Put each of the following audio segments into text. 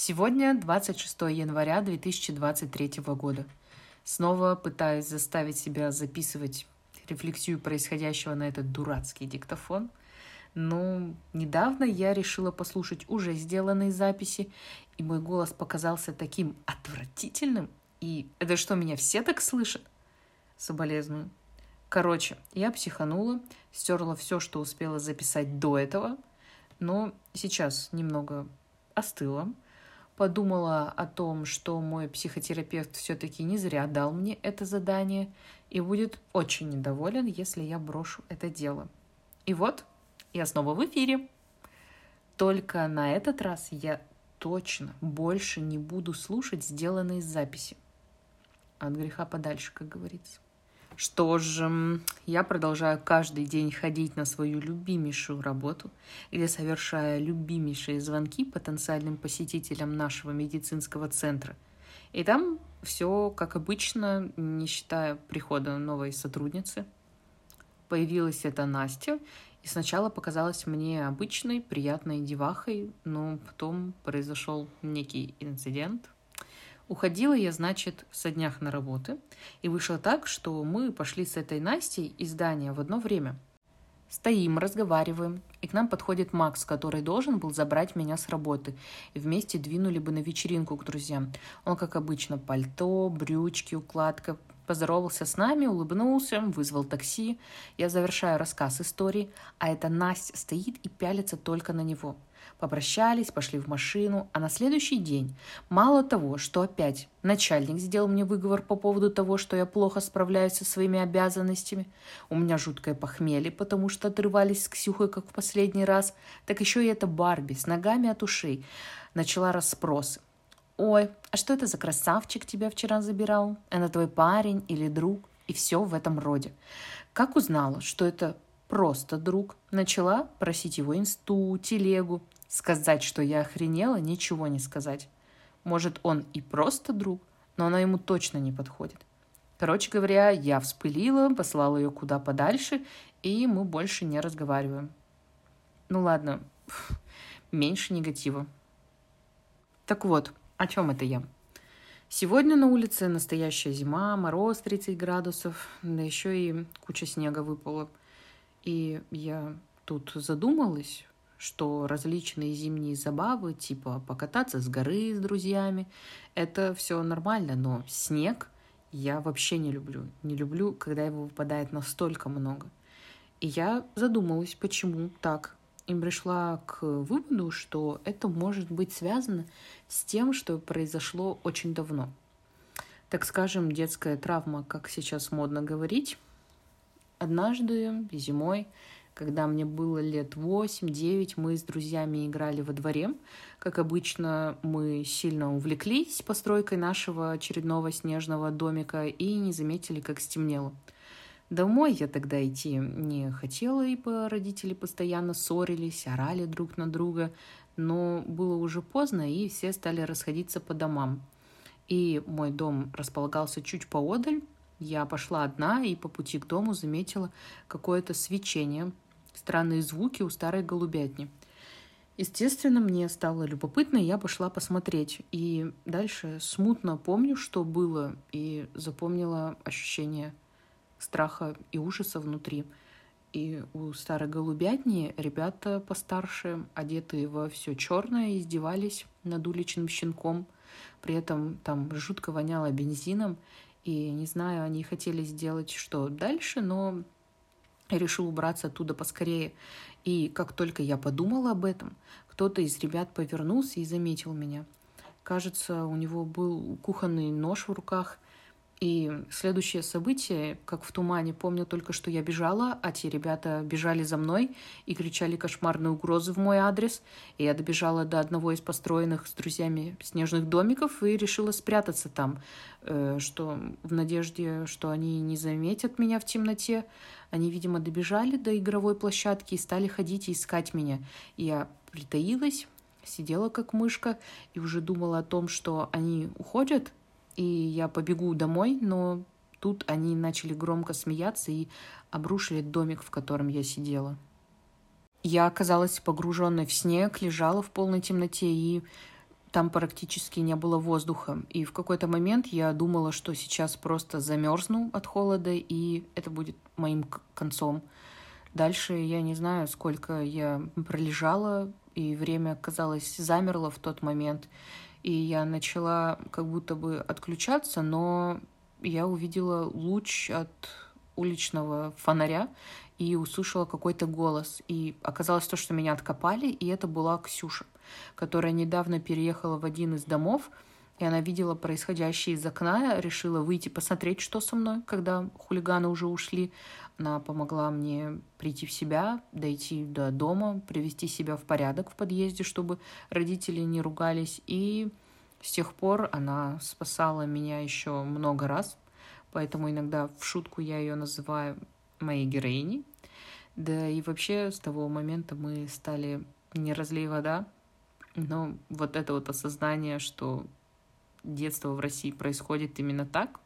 Сегодня 26 января 2023 года. Снова пытаюсь заставить себя записывать рефлексию происходящего на этот дурацкий диктофон. Но недавно я решила послушать уже сделанные записи, и мой голос показался таким отвратительным. И это что, меня все так слышат? Соболезную. Короче, я психанула, стерла все, что успела записать до этого, но сейчас немного остыла, подумала о том, что мой психотерапевт все-таки не зря дал мне это задание и будет очень недоволен, если я брошу это дело. И вот, я снова в эфире. Только на этот раз я точно больше не буду слушать сделанные записи. От греха подальше, как говорится. Что ж, я продолжаю каждый день ходить на свою любимейшую работу, где совершаю любимейшие звонки потенциальным посетителям нашего медицинского центра. И там все как обычно, не считая прихода новой сотрудницы. Появилась эта Настя, и сначала показалась мне обычной, приятной девахой, но потом произошел некий инцидент – Уходила я, значит, со днях на работы, и вышло так, что мы пошли с этой Настей из здания в одно время. Стоим, разговариваем, и к нам подходит Макс, который должен был забрать меня с работы, и вместе двинули бы на вечеринку к друзьям. Он, как обычно, пальто, брючки, укладка, поздоровался с нами, улыбнулся, вызвал такси. Я завершаю рассказ истории, а эта Настя стоит и пялится только на него – Попрощались, пошли в машину, а на следующий день, мало того, что опять начальник сделал мне выговор по поводу того, что я плохо справляюсь со своими обязанностями, у меня жуткое похмелье, потому что отрывались с Ксюхой, как в последний раз, так еще и эта Барби с ногами от ушей начала расспросы. «Ой, а что это за красавчик тебя вчера забирал? Это твой парень или друг?» И все в этом роде. Как узнала, что это просто друг, начала просить его инсту, телегу, Сказать, что я охренела, ничего не сказать. Может, он и просто друг, но она ему точно не подходит. Короче говоря, я вспылила, послала ее куда подальше, и мы больше не разговариваем. Ну ладно, меньше негатива. Так вот, о чем это я? Сегодня на улице настоящая зима, мороз 30 градусов, да еще и куча снега выпала. И я тут задумалась, что различные зимние забавы, типа покататься с горы с друзьями, это все нормально, но снег я вообще не люблю. Не люблю, когда его выпадает настолько много. И я задумалась, почему так. И пришла к выводу, что это может быть связано с тем, что произошло очень давно. Так скажем, детская травма, как сейчас модно говорить. Однажды зимой когда мне было лет 8-9, мы с друзьями играли во дворе. Как обычно, мы сильно увлеклись постройкой нашего очередного снежного домика и не заметили, как стемнело. Домой я тогда идти не хотела, ибо родители постоянно ссорились, орали друг на друга, но было уже поздно, и все стали расходиться по домам. И мой дом располагался чуть поодаль. Я пошла одна и по пути к дому заметила какое-то свечение, странные звуки у старой голубятни. Естественно, мне стало любопытно, и я пошла посмотреть. И дальше смутно помню, что было, и запомнила ощущение страха и ужаса внутри. И у старой голубятни ребята постарше, одетые во все черное, издевались над уличным щенком. При этом там жутко воняло бензином. И не знаю, они хотели сделать что дальше, но решил убраться оттуда поскорее. И как только я подумала об этом, кто-то из ребят повернулся и заметил меня. Кажется, у него был кухонный нож в руках, и следующее событие, как в тумане, помню только, что я бежала, а те ребята бежали за мной и кричали кошмарные угрозы в мой адрес. И я добежала до одного из построенных с друзьями снежных домиков и решила спрятаться там, э, что в надежде, что они не заметят меня в темноте. Они, видимо, добежали до игровой площадки и стали ходить и искать меня. Я притаилась, сидела как мышка и уже думала о том, что они уходят, и я побегу домой, но тут они начали громко смеяться и обрушили домик, в котором я сидела. Я оказалась погруженной в снег, лежала в полной темноте и там практически не было воздуха. И в какой-то момент я думала, что сейчас просто замерзну от холода, и это будет моим концом. Дальше я не знаю, сколько я пролежала, и время, казалось, замерло в тот момент. И я начала как будто бы отключаться, но я увидела луч от уличного фонаря и услышала какой-то голос. И оказалось то, что меня откопали, и это была Ксюша, которая недавно переехала в один из домов, и она видела происходящее из окна, решила выйти посмотреть, что со мной, когда хулиганы уже ушли. Она помогла мне прийти в себя, дойти до дома, привести себя в порядок в подъезде, чтобы родители не ругались. И с тех пор она спасала меня еще много раз, поэтому иногда в шутку я ее называю моей героиней. Да и вообще с того момента мы стали не разлей вода, но вот это вот осознание, что детство в России происходит именно так,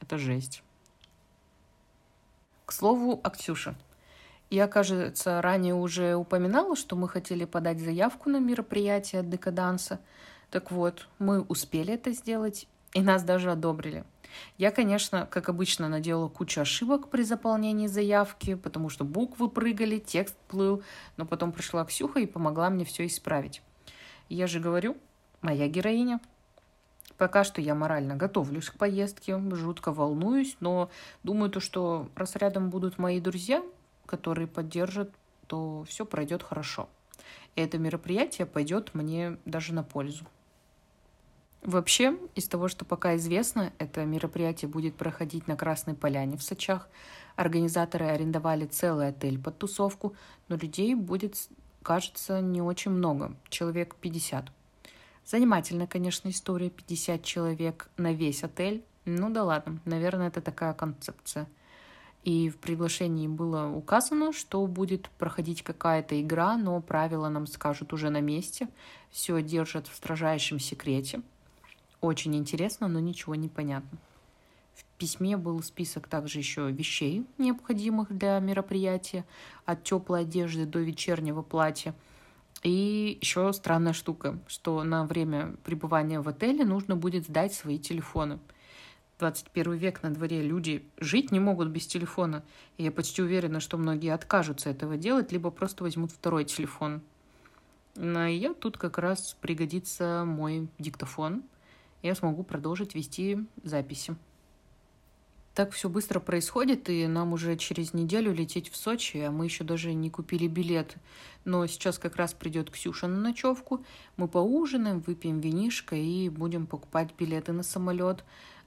это жесть. Слову, о Ксюше. Я, кажется, ранее уже упоминала, что мы хотели подать заявку на мероприятие от Декаданса. Так вот, мы успели это сделать, и нас даже одобрили. Я, конечно, как обычно, наделала кучу ошибок при заполнении заявки, потому что буквы прыгали, текст плыл, но потом пришла Ксюха и помогла мне все исправить. Я же говорю, моя героиня. Пока что я морально готовлюсь к поездке, жутко волнуюсь, но думаю, то, что раз рядом будут мои друзья, которые поддержат, то все пройдет хорошо. И это мероприятие пойдет мне даже на пользу. Вообще, из того, что пока известно, это мероприятие будет проходить на Красной Поляне в Сочах. Организаторы арендовали целый отель под тусовку, но людей будет, кажется, не очень много, человек 50. Занимательная, конечно, история, 50 человек на весь отель. Ну да ладно, наверное, это такая концепция. И в приглашении было указано, что будет проходить какая-то игра, но правила нам скажут уже на месте. Все держат в строжайшем секрете. Очень интересно, но ничего не понятно. В письме был список также еще вещей, необходимых для мероприятия, от теплой одежды до вечернего платья. И еще странная штука, что на время пребывания в отеле нужно будет сдать свои телефоны. 21 век на дворе люди жить не могут без телефона. И я почти уверена, что многие откажутся этого делать, либо просто возьмут второй телефон. Но я тут как раз пригодится мой диктофон, я смогу продолжить вести записи. Так все быстро происходит, и нам уже через неделю лететь в Сочи, а мы еще даже не купили билет. Но сейчас как раз придет Ксюша на ночевку, мы поужинаем, выпьем винишко и будем покупать билеты на самолет.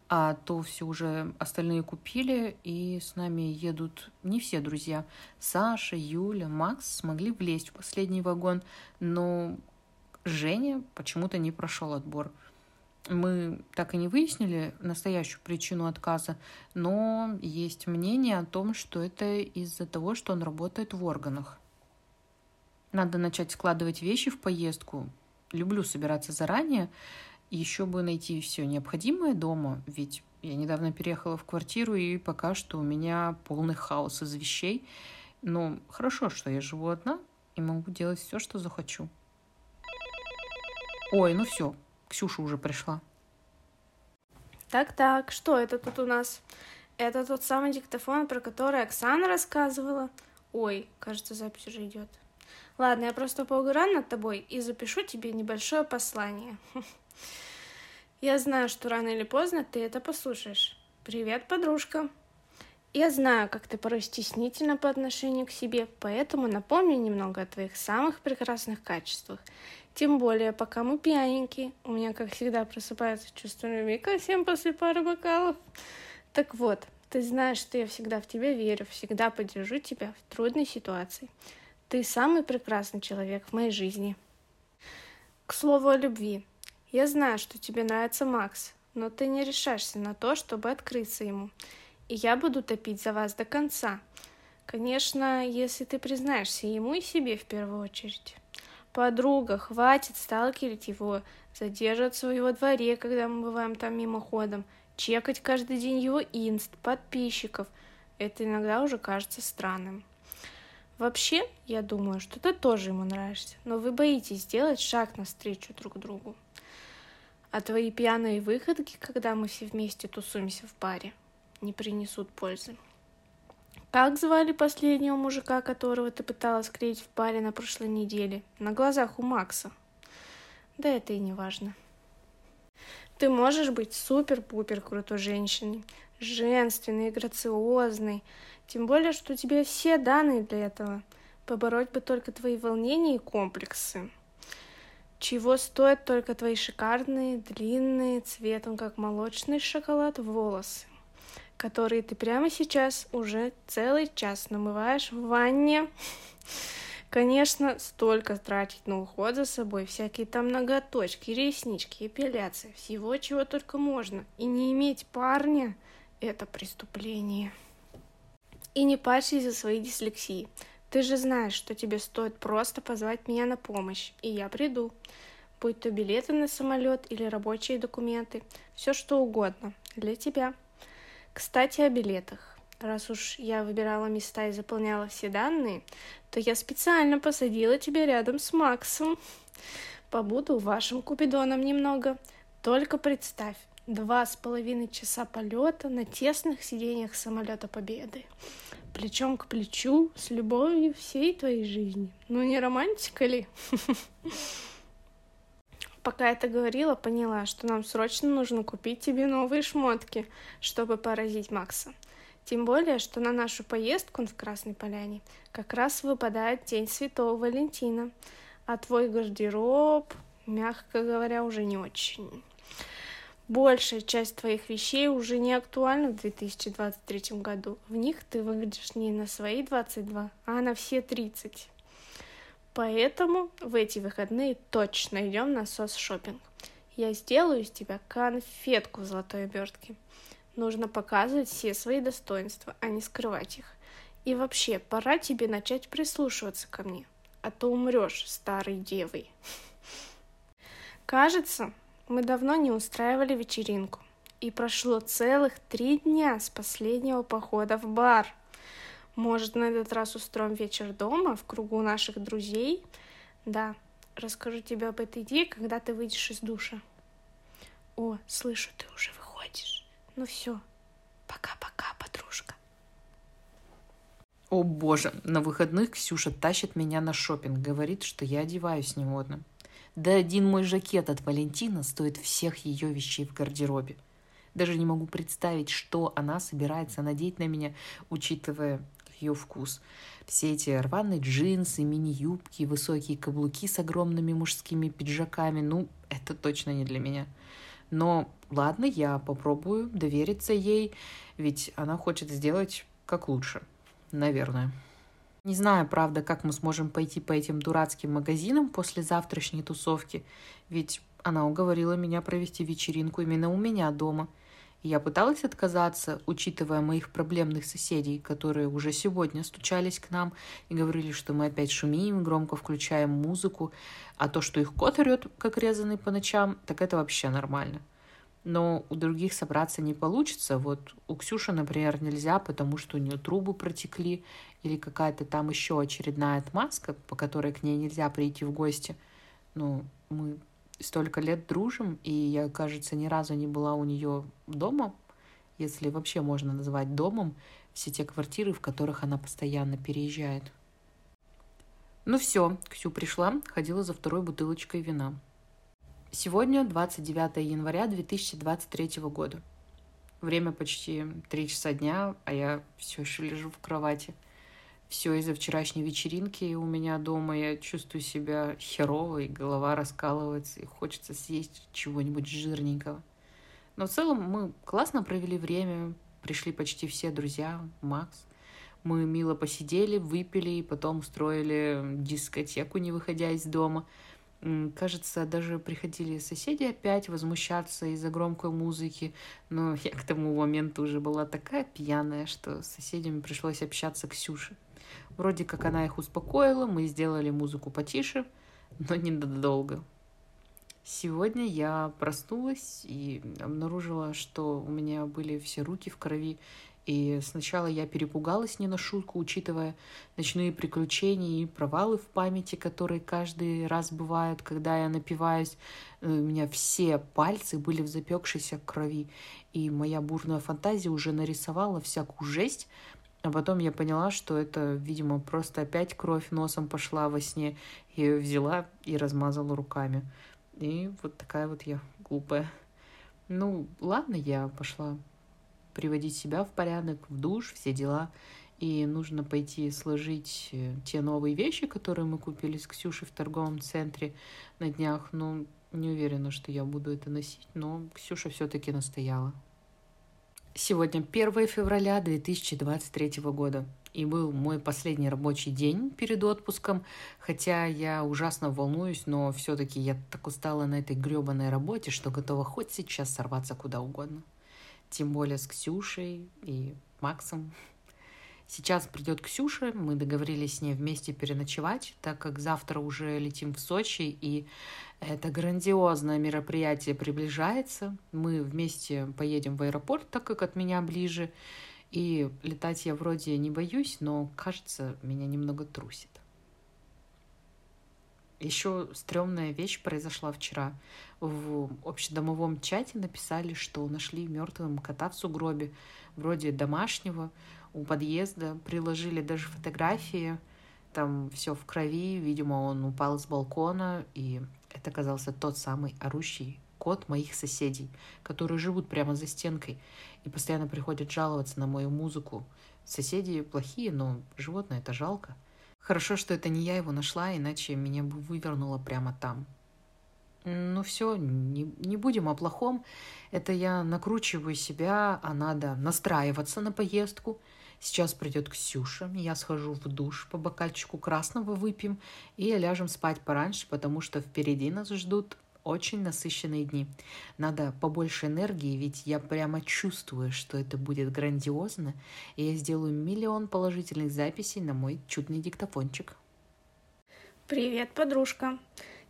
А то все уже остальные купили, и с нами едут не все друзья. Саша, Юля, Макс смогли влезть в последний вагон, но Женя почему-то не прошел отбор мы так и не выяснили настоящую причину отказа, но есть мнение о том, что это из-за того, что он работает в органах. Надо начать складывать вещи в поездку. Люблю собираться заранее. Еще бы найти все необходимое дома, ведь я недавно переехала в квартиру, и пока что у меня полный хаос из вещей. Но хорошо, что я живу одна и могу делать все, что захочу. Ой, ну все, Ксюша уже пришла. Так-так, что это тут у нас? Это тот самый диктофон, про который Оксана рассказывала. Ой, кажется, запись уже идет. Ладно, я просто поугараю над тобой и запишу тебе небольшое послание. Я знаю, что рано или поздно ты это послушаешь. Привет, подружка. Я знаю, как ты порой стеснительна по отношению к себе, поэтому напомню немного о твоих самых прекрасных качествах тем более, пока мы пьяненькие. У меня, как всегда, просыпается чувство любви ко всем после пары бокалов. Так вот, ты знаешь, что я всегда в тебя верю, всегда поддержу тебя в трудной ситуации. Ты самый прекрасный человек в моей жизни. К слову о любви. Я знаю, что тебе нравится Макс, но ты не решаешься на то, чтобы открыться ему. И я буду топить за вас до конца. Конечно, если ты признаешься ему и себе в первую очередь. Подруга, хватит сталкерить его, задерживаться в его дворе, когда мы бываем там мимоходом, чекать каждый день его инст, подписчиков. Это иногда уже кажется странным. Вообще, я думаю, что ты тоже ему нравишься, но вы боитесь сделать шаг навстречу друг другу. А твои пьяные выходки, когда мы все вместе тусуемся в паре, не принесут пользы. Как звали последнего мужика, которого ты пыталась клеить в паре на прошлой неделе? На глазах у Макса. Да это и не важно. Ты можешь быть супер-пупер крутой женщиной, женственной, грациозной, тем более, что у тебя все данные для этого. Побороть бы только твои волнения и комплексы. Чего стоят только твои шикарные, длинные, цветом как молочный шоколад волосы которые ты прямо сейчас уже целый час намываешь в ванне. Конечно, столько тратить на уход за собой, всякие там ноготочки, реснички, эпиляция, всего чего только можно. И не иметь парня — это преступление. И не парься из-за своей дислексии. Ты же знаешь, что тебе стоит просто позвать меня на помощь, и я приду. Будь то билеты на самолет или рабочие документы, все что угодно для тебя. Кстати, о билетах. Раз уж я выбирала места и заполняла все данные, то я специально посадила тебя рядом с Максом. Побуду вашим Купидоном немного. Только представь, два с половиной часа полета на тесных сиденьях самолета Победы. Плечом к плечу, с любовью всей твоей жизни. Ну не романтика ли? Пока это говорила, поняла, что нам срочно нужно купить тебе новые шмотки, чтобы поразить Макса. Тем более, что на нашу поездку в Красной Поляне как раз выпадает День Святого Валентина, а твой гардероб, мягко говоря, уже не очень. Большая часть твоих вещей уже не актуальна в 2023 году. В них ты выглядишь не на свои 22, а на все 30. Поэтому в эти выходные точно идем на сос шопинг. Я сделаю из тебя конфетку в золотой обертке. Нужно показывать все свои достоинства, а не скрывать их. И вообще, пора тебе начать прислушиваться ко мне, а то умрешь старой девой. Кажется, мы давно не устраивали вечеринку, и прошло целых три дня с последнего похода в бар – может, на этот раз устроим вечер дома в кругу наших друзей? Да, расскажу тебе об этой идее, когда ты выйдешь из душа. О, слышу, ты уже выходишь. Ну все, пока-пока, подружка. О боже, на выходных Ксюша тащит меня на шопинг, говорит, что я одеваюсь немодно. Да один мой жакет от Валентина стоит всех ее вещей в гардеробе. Даже не могу представить, что она собирается надеть на меня, учитывая ее вкус. Все эти рваные джинсы, мини-юбки, высокие каблуки с огромными мужскими пиджаками, ну, это точно не для меня. Но ладно, я попробую довериться ей, ведь она хочет сделать как лучше, наверное. Не знаю, правда, как мы сможем пойти по этим дурацким магазинам после завтрашней тусовки, ведь она уговорила меня провести вечеринку именно у меня дома – я пыталась отказаться, учитывая моих проблемных соседей, которые уже сегодня стучались к нам и говорили, что мы опять шумим, громко включаем музыку, а то, что их кот орет, как резанный по ночам, так это вообще нормально. Но у других собраться не получится. Вот у Ксюши, например, нельзя, потому что у нее трубы протекли или какая-то там еще очередная отмазка, по которой к ней нельзя прийти в гости. Ну, мы столько лет дружим, и я, кажется, ни разу не была у нее дома, если вообще можно назвать домом все те квартиры, в которых она постоянно переезжает. Ну все, Ксю пришла, ходила за второй бутылочкой вина. Сегодня 29 января 2023 года. Время почти 3 часа дня, а я все еще лежу в кровати – все из-за вчерашней вечеринки у меня дома. Я чувствую себя херово, и голова раскалывается, и хочется съесть чего-нибудь жирненького. Но в целом мы классно провели время, пришли почти все друзья, Макс. Мы мило посидели, выпили, и потом устроили дискотеку, не выходя из дома. Кажется, даже приходили соседи опять возмущаться из-за громкой музыки, но я к тому моменту уже была такая пьяная, что с соседями пришлось общаться Ксюше. Вроде как она их успокоила, мы сделали музыку потише, но недолго. Сегодня я проснулась и обнаружила, что у меня были все руки в крови, И сначала я перепугалась не на шутку, учитывая ночные приключения и провалы в памяти, которые каждый раз бывают, когда я напиваюсь. Э, у меня все пальцы были в запекшейся крови, и моя бурная фантазия уже нарисовала всякую жесть. А потом я поняла, что это, видимо, просто опять кровь носом пошла во сне. Я ее взяла и размазала руками. И вот такая вот я глупая. Ну, ладно, я пошла приводить себя в порядок, в душ, все дела. И нужно пойти сложить э, те новые вещи, которые мы купили с Ксюшей в торговом центре на днях. Ну, не уверена, что я буду это носить, но Ксюша все-таки настояла. Сегодня 1 февраля 2023 года. И был мой последний рабочий день перед отпуском. Хотя я ужасно волнуюсь, но все-таки я так устала на этой гребаной работе, что готова хоть сейчас сорваться куда угодно тем более с Ксюшей и Максом. Сейчас придет Ксюша, мы договорились с ней вместе переночевать, так как завтра уже летим в Сочи, и это грандиозное мероприятие приближается. Мы вместе поедем в аэропорт, так как от меня ближе, и летать я вроде не боюсь, но, кажется, меня немного трусит. Еще стрёмная вещь произошла вчера. В общедомовом чате написали, что нашли мертвым кота в сугробе, вроде домашнего, у подъезда. Приложили даже фотографии. Там все в крови. Видимо, он упал с балкона. И это оказался тот самый орущий кот моих соседей, которые живут прямо за стенкой и постоянно приходят жаловаться на мою музыку. Соседи плохие, но животное это жалко. Хорошо, что это не я его нашла, иначе меня бы вывернуло прямо там. Ну все, не, не будем о плохом. Это я накручиваю себя, а надо настраиваться на поездку. Сейчас придет Ксюша, я схожу в душ, по бокальчику красного выпьем и ляжем спать пораньше, потому что впереди нас ждут очень насыщенные дни. Надо побольше энергии, ведь я прямо чувствую, что это будет грандиозно, и я сделаю миллион положительных записей на мой чудный диктофончик. Привет, подружка.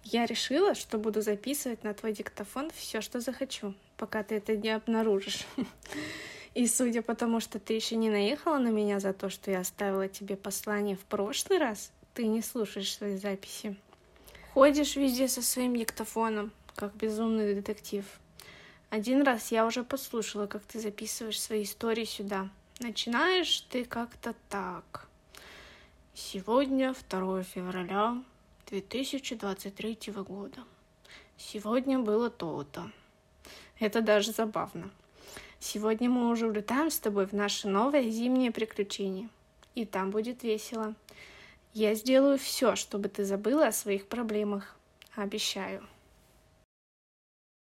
Я решила, что буду записывать на твой диктофон все, что захочу, пока ты это не обнаружишь. И судя по тому, что ты еще не наехала на меня за то, что я оставила тебе послание в прошлый раз, ты не слушаешь свои записи. Ходишь везде со своим диктофоном, как безумный детектив. Один раз я уже послушала, как ты записываешь свои истории сюда. Начинаешь ты как-то так. Сегодня 2 февраля 2023 года. Сегодня было то-то. Это даже забавно. Сегодня мы уже улетаем с тобой в наше новое зимнее приключение. И там будет весело. Я сделаю все, чтобы ты забыла о своих проблемах. Обещаю.